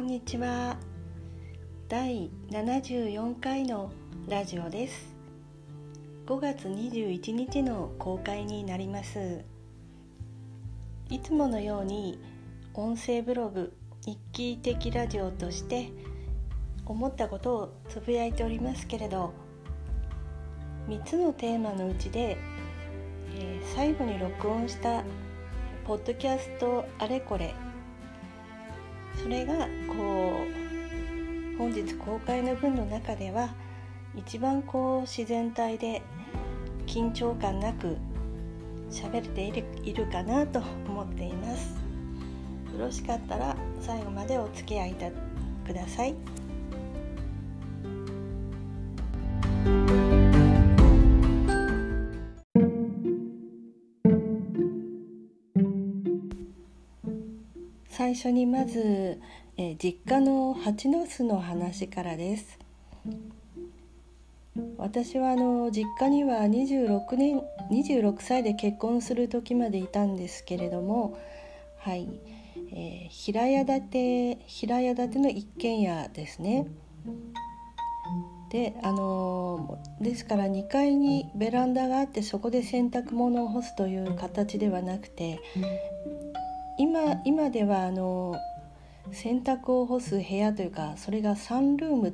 んにちは。第74回のラジオです。5月21日の公開になります。いつものように音声ブログ日記的ラジオとして思ったことをつぶやいておりますけれど3つのテーマのうちで、えー、最後に録音したポッドキャストあれこれそれがこう本日公開の文の中では一番こう自然体で緊張感なく喋れているいるかなと思っています。よろしかったら最後までお付き合いください。最初にまず、え実家の蜂の巣の話からです。私はあの実家には26年26歳で結婚する時までいたんですけれどもはい、えー、平屋建て平屋建ての一軒家ですね。であのですから2階にベランダがあってそこで洗濯物を干すという形ではなくて今今ではあの洗濯を干す部屋というかそれがサンルームっ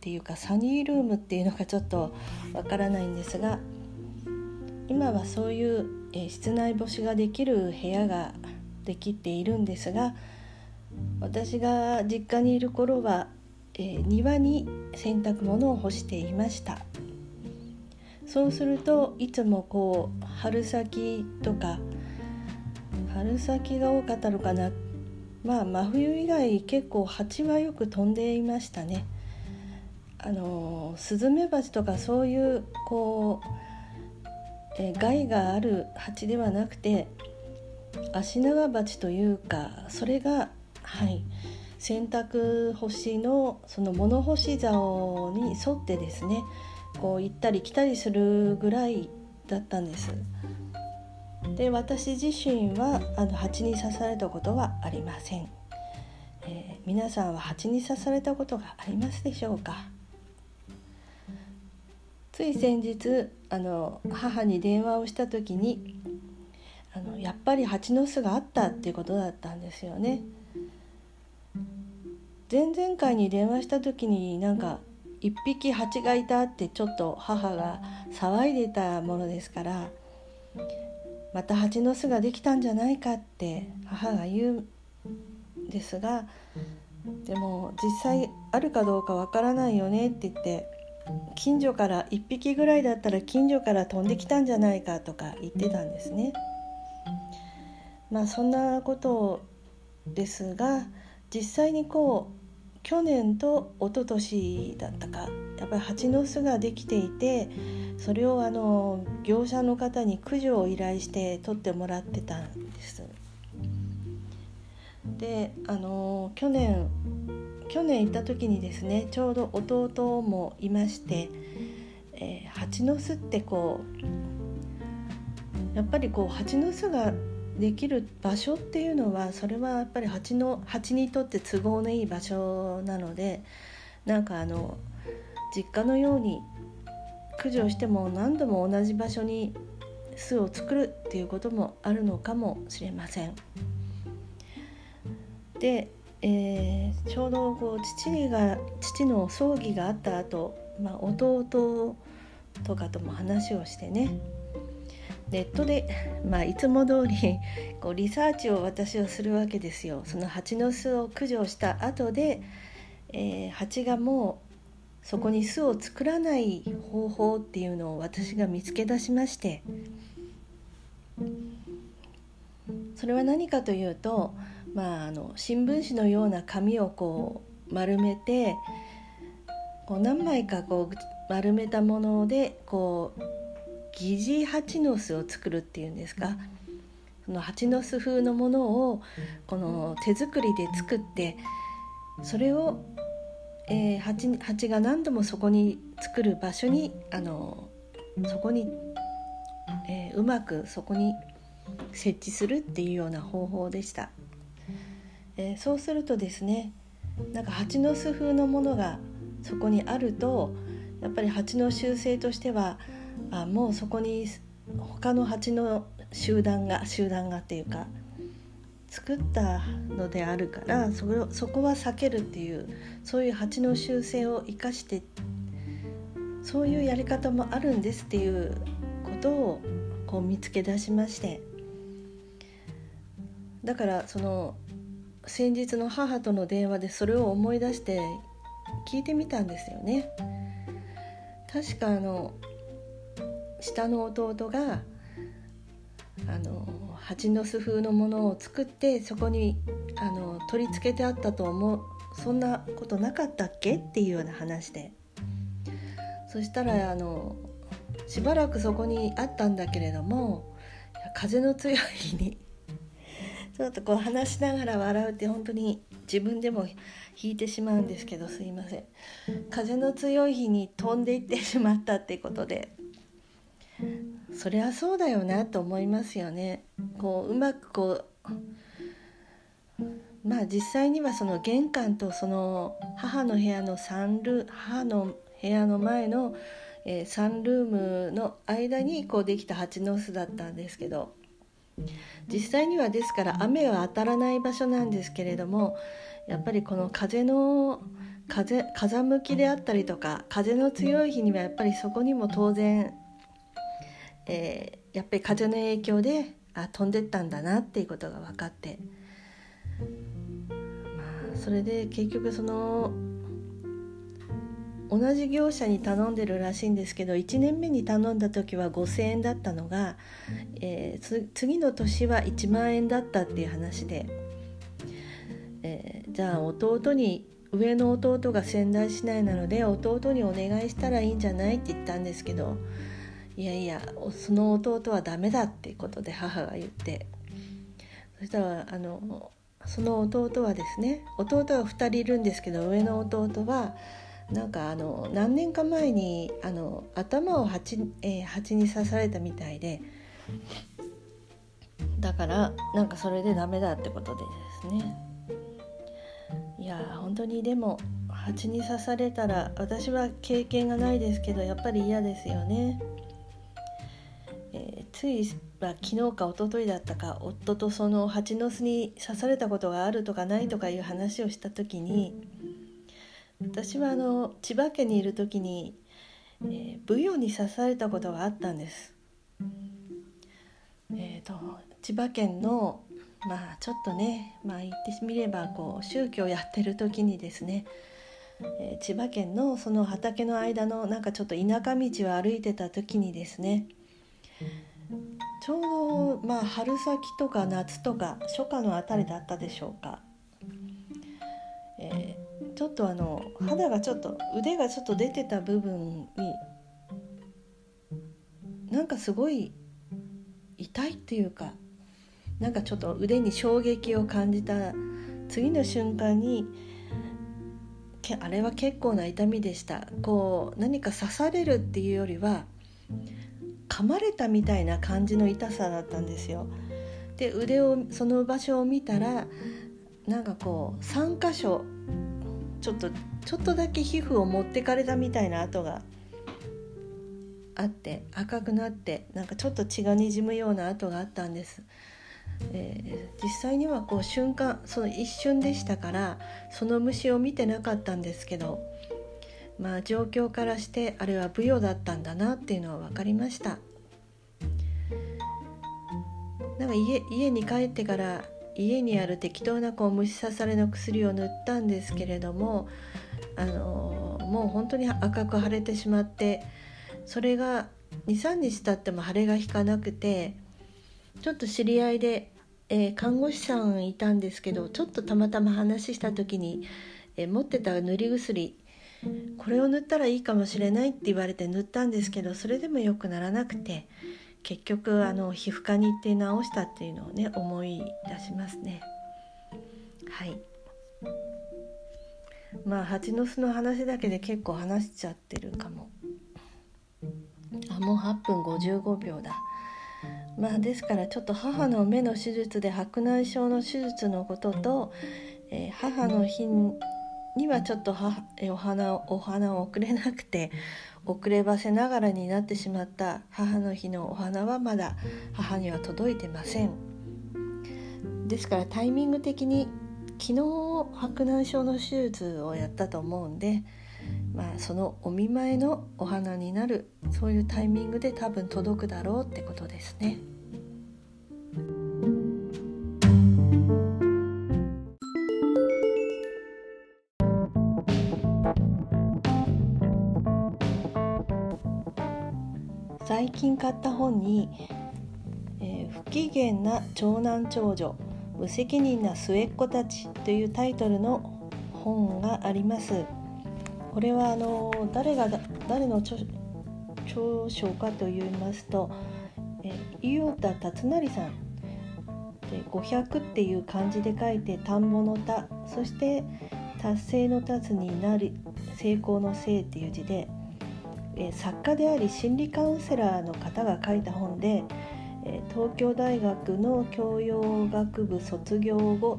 ていうかサニールームっていうのかちょっとわからないんですが今はそういう、え室内干しができる部屋ができているんですが私が実家にいる頃は、え庭に洗濯物を干していました。そうするといつもこう春先とか春先が多かったのかなまあ真冬以外結構蜂はよく飛んでいましたねあのスズメバチとかそういうこうえ害がある蜂ではなくてアシナガバチというかそれがはい洗濯干しのその物干し竿に沿ってですねこう行ったり来たりするぐらいだったんです。で私自身はあの蜂に刺されたことはありません、えー、皆さんは蜂に刺されたことがありますでしょうか？つい先日あの母に電話をした時にあのやっぱり蜂の巣があったっていうことだったんですよね。前々回に電話した時になんか一匹蜂がいたってちょっと母が騒いでたものですからまた蜂の巣ができたんじゃないかって母が言うんですがでも実際あるかどうかわからないよねって言って近所から1匹ぐらいだったら近所から飛んできたんじゃないかとか言ってたんですね。まあそんなことですが実際にこう去年と一昨年だったかやっぱり蜂の巣ができていてそれをあの業者の方に駆除を依頼して取ってもらってたんです。であの去年去年行った時にですねちょうど弟もいまして、えー、蜂の巣ってこうやっぱりこう蜂の巣ができる場所っていうのはそれはやっぱり蜂の蜂にとって都合のいい場所なのでなんかあの実家のように駆除しても何度も同じ場所に巣を作るっていうこともあるのかもしれません。で、えー、ちょうどこう父が父の葬儀があった後、まあ弟とかとも話をしてねネットで、まあ、いつも通りこりリサーチを私はするわけですよ。その蜂の巣を駆除した後で、えー、蜂がもうそこに巣を作らない方法っていうのを私が見つけ出しましてそれは何かというと、まあ、あの新聞紙のような紙をこう丸めてこう何枚かこう丸めたものでこう疑似蜂の巣を作るっていうんですか？その蜂の巣風のものをこの手作りで作ってそれをえー、蜂蜂が何度もそこに作る場所にあのそこに、えー、うまくそこに設置するっていうような方法でした、えー、そうするとですねなんか蜂の巣風のものがそこにあるとやっぱり蜂の習性としてはあもうそこに他の蜂の集団が集団がっていうか作ったのであるからそれそこは避けるっていうそういう蜂の習性を生かしてそういうやり方もあるんですっていうことをこう見つけ出しましてだからその先日の母との電話でそれを思い出して聞いてみたんですよね。確かあの下の弟があの蜂の巣風のものを作ってそこにあの取り付けてあったと思うそんなことなかったっけっていうような話で。そしたらあのしばらくそこにあったんだけれども風の強い日にちょっとこう話しながら笑うって本当に自分でも引いてしまうんですけどすいません。風の強い日に飛んでいってしまったってことで。そりゃそうだよなと思いますよね。こううまくこうまあ実際にはその玄関とその母の部屋のサンル母の部屋の前の、えー、サンルームの間にこうできた蜂の巣だったんですけど実際にはですから雨は当たらない場所なんですけれどもやっぱりこの風の風風向きであったりとか風の強い日にはやっぱりそこにも当然えー、やっぱり風の影響であ飛んでったんだなっていうことが分かって、まあ、それで結局その同じ業者に頼んでるらしいんですけど1年目に頼んだ時は5,000円だったのが、えー、次の年は1万円だったっていう話で、えー、じゃあ弟に上の弟が仙台市内なので弟にお願いしたらいいんじゃないって言ったんですけどいやいやその弟はダメだっていうことで母が言ってそしたらあのその弟はですね弟は2人いるんですけど上の弟はなんかあの何年か前にあの頭を蜂,、えー、蜂に刺されたみたいでだからなんかそれでダメだってことでですねいや本当にでも蜂に刺されたら私は経験がないですけどやっぱり嫌ですよね。ついは昨日か一昨日だったか夫とその蜂の巣に刺されたことがあるとかないとかいう話をした時に私はあの千葉県にいる時に、えー、ブヨに刺されたことがあったんです。えーと、千葉県のまあちょっとね、まあ、言ってみればこう宗教やってる時にですね、えー、千葉県のその畑の間のなんかちょっと田舎道を歩いてた時にですねちょうど、まあ、春先とか夏とか初夏のあたりだったでしょうか、えー、ちょっとあの肌がちょっと腕がちょっと出てた部分になんかすごい痛いっていうかなんかちょっと腕に衝撃を感じた次の瞬間にあれは結構な痛みでした。こう何か刺されるっていうよりは噛まれたみたいな感じの痛さだったんですよ。で腕をその場所を見たらなんかこう3箇所ちょっとちょっとだけ皮膚を持ってかれたみたいな跡があって赤くなってなんかちょっと血がにじむような跡があったんです。えー、実際にはこう瞬間その一瞬でしたからその虫を見てなかったんですけどまあ状況からしてあれは舞踊だったんだなっていうのは分かりました。なんか家家に帰ってから家にある適当なこう虫刺されの薬を塗ったんですけれどもあのもう本当に赤く腫れてしまってそれが23日経っても腫れが引かなくてちょっと知り合いで、えー、看護師さんいたんですけどちょっとたまたま話した時に、えー、持ってた塗り薬これを塗ったらいいかもしれないって言われて塗ったんですけどそれでも良くならなくて結局あの皮膚科に行って治したっていうのをね思い出しますね。はい。まあ蜂の巣の話だけで結構話しちゃってるかも。あもう8分55秒だ。まあですからちょっと母の目の手術で白内障の手術のことと、えー、母の日にはちょっとはお花をお花を送れなくて遅ればせながらになってしまった母の日のお花はまだ母には届いてませんですからタイミング的に昨日白内障の手術をやったと思うんで、まあ、そのお見舞いのお花になるそういうタイミングで多分届くだろうってことですね。近買った本に、えー、不機嫌な長男長女無責任な末っ子たちというタイトルの本があります。これはあの誰が誰の著書かと言いますと、えー、伊予田達成さん。で500っていう漢字で書いて田んぼの田そして達成の達になる成功の成っていう字でえ作家であり心理カウンセラーの方が書いた本で、え東京大学の教養学部卒業後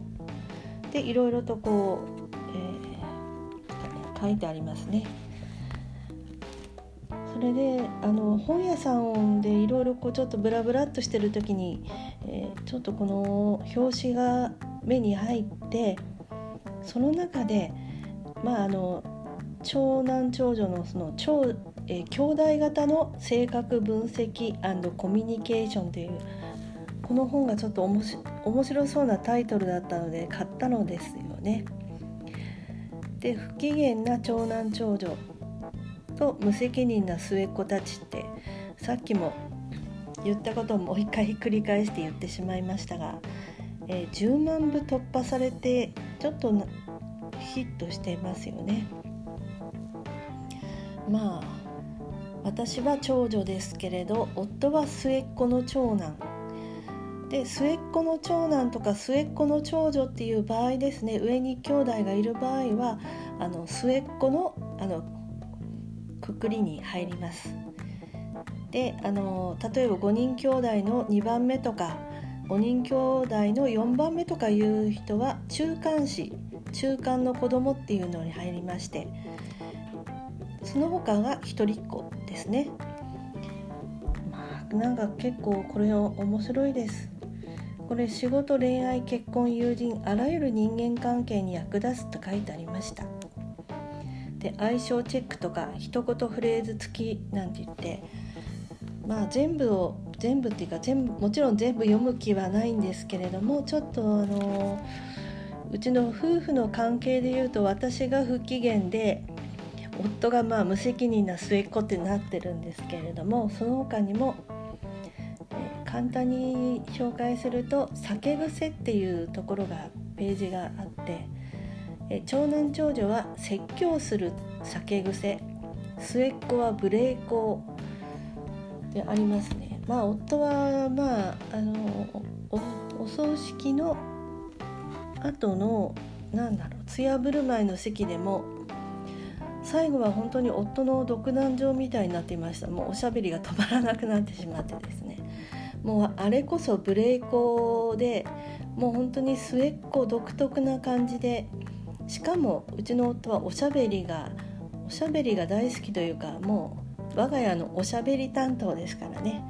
でいろいろとこう、えー、書いてありますね。それであの本屋さんでいろいろこうちょっとブラブラっとしてる時に、えー、ちょっとこの表紙が目に入ってその中でまああの長男長女のその長えー、兄弟型の性格分析コミュニケーションというこの本がちょっと面白そうなタイトルだったので買ったのですよね。で不機嫌な長男長女と無責任な末っ子たちってさっきも言ったことをもう一回繰り返して言ってしまいましたが、えー、10万部突破されてちょっとヒットしていますよね。まあ私は長女ですけれど夫は末っ子の長男。で末っ子の長男とか末っ子の長女っていう場合ですね上に兄弟がいる場合はあの末っ子のあのくくりに入ります。であの例えば5人兄弟の2番目とか5人兄弟の4番目とかいう人は中間子中間の子供っていうのに入りましてその他が一人っ子。ですね。まあなんか結構これ面白いです。これ仕事恋愛結婚友人あらゆる人間関係に役立つと書いてありました。で相性チェックとか一言フレーズ付きなんて言ってまあ全部を全部っていうか全部もちろん全部読む気はないんですけれどもちょっとあのうちの夫婦の関係でいうと私が不機嫌で夫がまあ無責任な末っ子ってなってるんですけれどもその他にも、えー、簡単に紹介すると「酒癖」っていうところがページがあって、えー、長男長女は説教する酒癖末っ子は無礼講でありますね。まあ夫はまああのお葬式の後のなんだろう艶ぶる前の席でも最後は本当に夫の独壇場みたいになっていました。もうおしゃべりが止まらなくなってしまってですね。もうあれこそブレイコでもう本当に末っ子独特な感じでしかもうちの夫はおしゃべりがおしゃべりが大好きというかもう我が家のおしゃべり担当ですからね、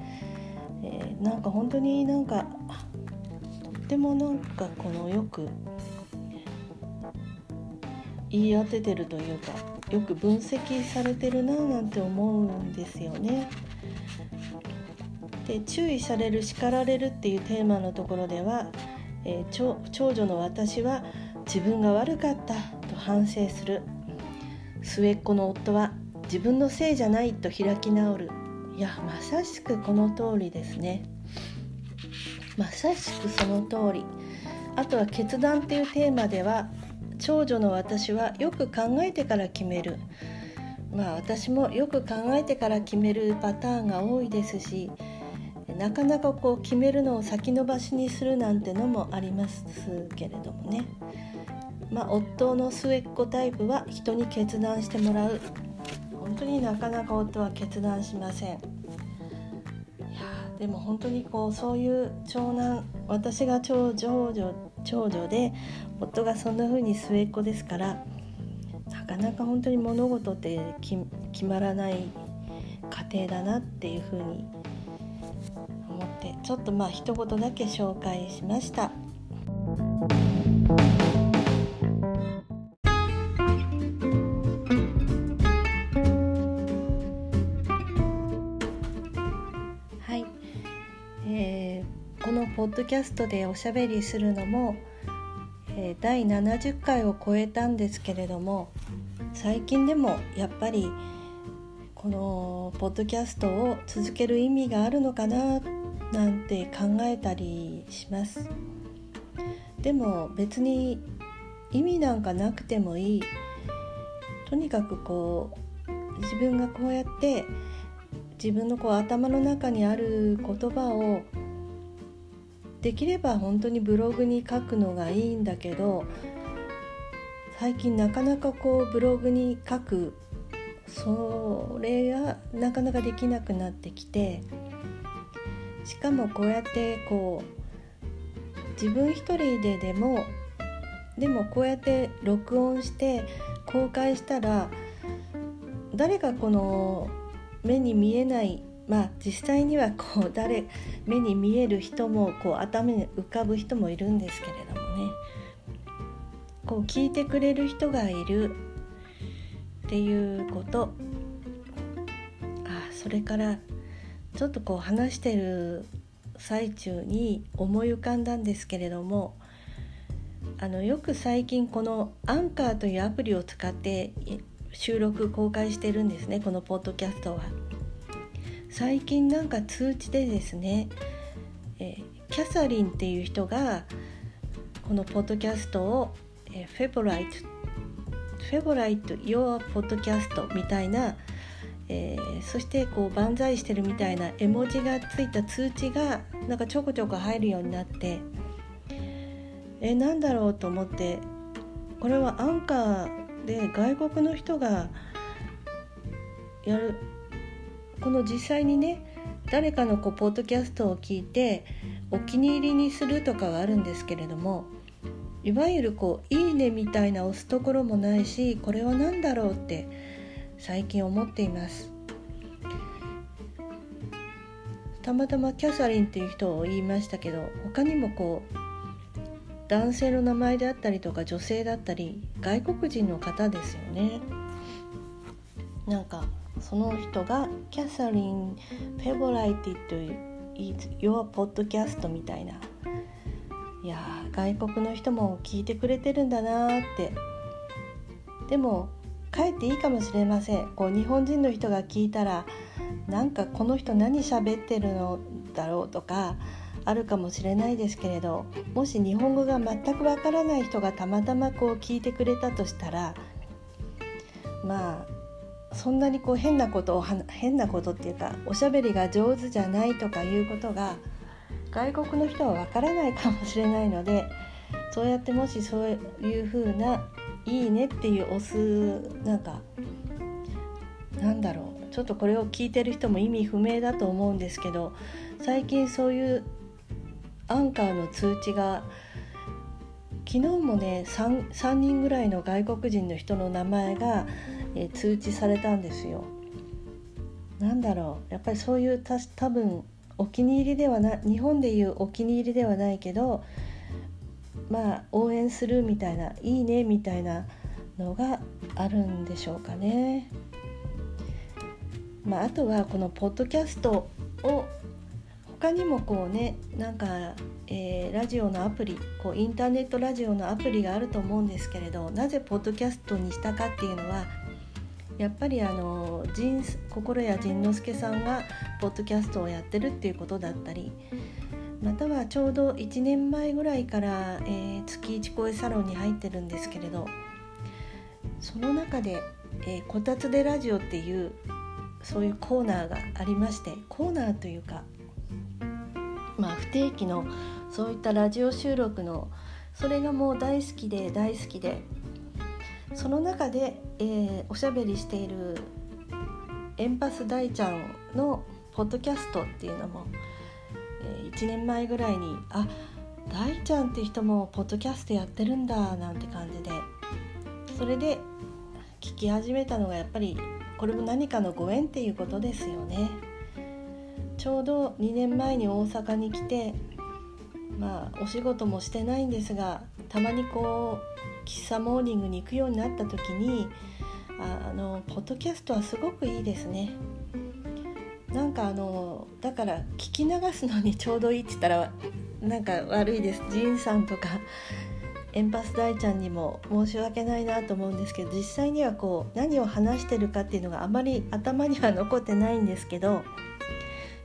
えー、なんか本当になんかとってもなんかこのよく言い当ててるというかよく分析されてるななんて思うんですよね。で注意される叱られるっていうテーマのところでは、えー、長女の私は自分が悪かったと反省する。末っ子の夫は自分のせいじゃないと開き直る。いやまさしくこの通りですね。まさしくその通り。あとは決断っていうテーマでは長女の私はよく考えてから決める。まあ私もよく考えてから決めるパターンが多いですしなかなかこう決めるのを先延ばしにするなんてのもありますけれどもね。まあ夫の末っ子タイプは人に決断してもらう。本当になかなか夫は決断しません。いやでも本当にこうそういう長男私が長女長女で夫がそんな風に末っ子ですからなかなか本当に物事って決まらない家庭だなっていう風に思ってちょっとまあ一言だけ紹介しました。キャストでおしゃべりするのも、えー、第70回を超えたんですけれども最近でもやっぱりこのポッドキャストを続ける意味があるのかななんて考えたりします。でも別に意味なんかなくてもいい。とにかくこう自分がこうやって自分のこう頭の中にある言葉をできれば本当にブログに書くのがいいんだけど最近なかなかこうブログに書くそれがなかなかできなくなってきてしかもこうやってこう自分一人ででもでもこうやって録音して公開したら誰かこの目に見えないまあ実際にはこう誰目に見える人もこう頭に浮かぶ人もいるんですけれどもねこう聞いてくれる人がいるっていうことあそれからちょっとこう話してる最中に思い浮かんだんですけれどもあのよく最近このアンカーというアプリを使って収録公開してるんですねこのポッドキャストは。最近なんか通知でですね、えー、キャサリンっていう人がこのポッドキャストを、えー、 favorite favorite Your Podcast みたいな、えー、そしてこう万歳してるみたいな絵文字がついた通知がなんかちょこちょこ入るようになってえなんだろうと思ってこれはアンカーで外国の人がやるこの実際にね誰かのこうポッドキャストを聞いてお気に入りにするとかはあるんですけれどもいわゆるこう「いいね」みたいな押すところもないしこれは何だろうって最近思っています。たまたまキャサリンっていう人を言いましたけど他にもこう男性の名前であったりとか女性だったり外国人の方ですよね。なんかその人がキャサリン・フェボライティという Your Podcast みたいな。いや外国の人も聞いてくれてるんだなって。でもかえっていいかもしれません。こう日本人の人が聞いたらなんかこの人何喋ってるのだろうとかあるかもしれないですけれどもし日本語が全くわからない人がたまたまこう聞いてくれたとしたらまあそんなにこう変なことを変なことっていうかおしゃべりが上手じゃないとかいうことが外国の人はわからないかもしれないのでそうやってもしそういう風な「いいね」っていう押すなんかなんだろうちょっとこれを聞いてる人も意味不明だと思うんですけど最近そういうアンカーの通知が昨日もね 3, 3人ぐらいの外国人の人の名前が、え通知されたんですよ。なんだろうやっぱりそういうた多分お気に入りではな日本でいうお気に入りではないけどまあ応援するみたいないいねみたいなのがあるんでしょうかね。まあ、あとはこのポッドキャストを他にもこうねなんか、えー、ラジオのアプリこうインターネットラジオのアプリがあると思うんですけれどなぜポッドキャストにしたかっていうのはやっぱりあの仁心谷仁之助さんがポッドキャストをやってるっていうことだったりまたはちょうど1年前ぐらいから、えー、月一声サロンに入ってるんですけれどその中で「えー、こたつでラジオ」っていうそういうコーナーがありましてコーナーというかまあ不定期のそういったラジオ収録のそれがもう大好きで大好きでその中で、えー、おしゃべりしているエンパス大ちゃんのポッドキャストっていうのも、えー、1年前ぐらいにあ大ちゃんって人もポッドキャストやってるんだなんて感じでそれで聞き始めたのがやっぱりこれも何かのご縁っていうことですよね。ちょうど2年前に大阪に来てまあお仕事もしてないんですがたまにこう喫茶モーニングに行くようになった時にあのポッドキャストはすごくいいですね。なんかあのだから聞き流すのに ちょうどいいって言ったらなんか悪いです。ジンさんとかエンパス大ちゃんにも申し訳ないなと思うんですけど実際にはこう何を話してるかっていうのがあまり頭には残ってないんですけど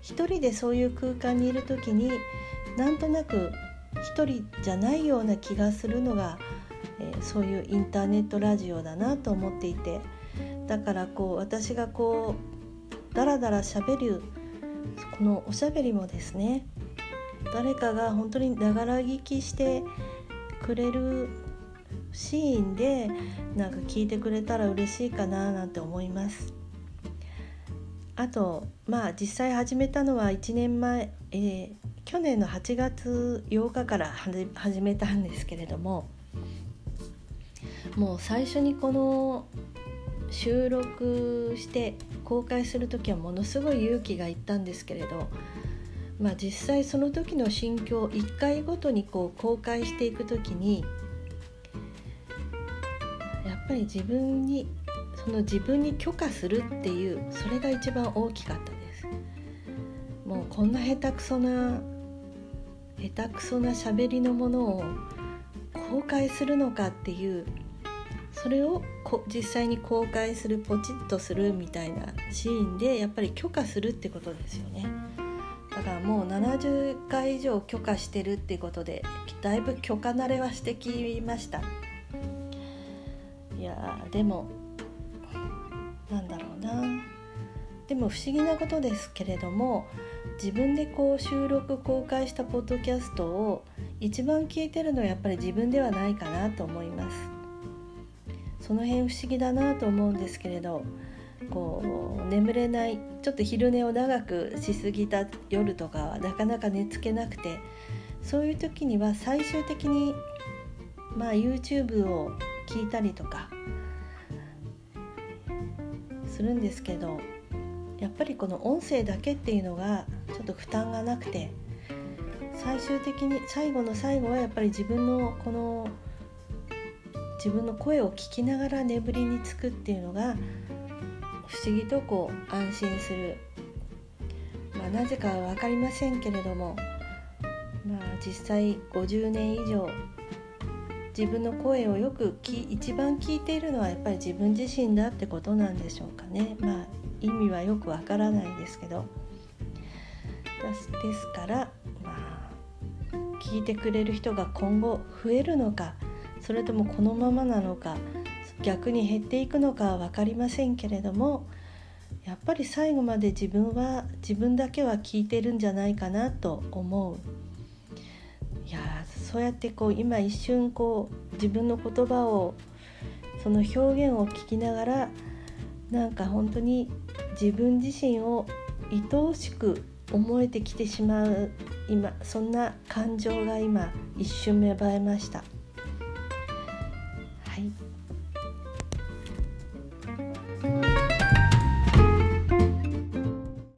一人でそういう空間にいる時になんとなく一人じゃないような気がするのが、えー、そういうインターネットラジオだなと思っていてだからこう私がこうダラダラしゃべるこのおしゃべりもですね誰かが本当にながら聞きしてくれるシーンでなんか聞いてくれたら嬉しいかななんて思います。あとまあ実際始めたのは1年前、えー、去年の8月8日から始めたんですけれどももう最初にこの収録して公開する時はものすごい勇気がいったんですけれどまあ、実際その時の心境を1回ごとにこう公開していく時にやっぱり自分にその自分に許可するっていうそれが一番大きかったです。もうこんな下手くそな下手くそな喋りのものを公開するのかっていうそれをこ実際に公開するポチッとするみたいなシーンでやっぱり許可するってことですよね。だからもう70回以上許可してるっていうことでだいぶ許可慣れはしてきました。いやでもなんだろうな。でも不思議なことですけれども自分でこう収録公開したポッドキャストを一番聞いてるのはやっぱり自分ではないかなと思います。その辺不思議だなと思うんですけれどこう眠れないちょっと昼寝を長くしすぎた夜とかはなかなか寝つけなくてそういう時には最終的にまあ YouTube を聞いたりとかするんですけどやっぱりこの音声だけっていうのがちょっと負担がなくて最終的に最後の最後はやっぱり自分のこの自分の声を聞きながら眠りにつくっていうのが不思議とこう安心する、まあ、なぜかは分かりませんけれども、まあ、実際50年以上自分の声をよくき一番聞いているのはやっぱり自分自身だってことなんでしょうかね。まあ意味はよくわからないですけど。ですから、まあ、聞いてくれる人が今後増えるのかそれともこのままなのか逆に減っていくのかは分かりませんけれどもやっぱり最後まで自分は自分だけは聞いてるんじゃないかなと思ういやそうやってこう今一瞬こう自分の言葉をその表現を聞きながらなんか本当に自分自身を愛おしく思えてきてしまう今そんな感情が今一瞬芽生えました。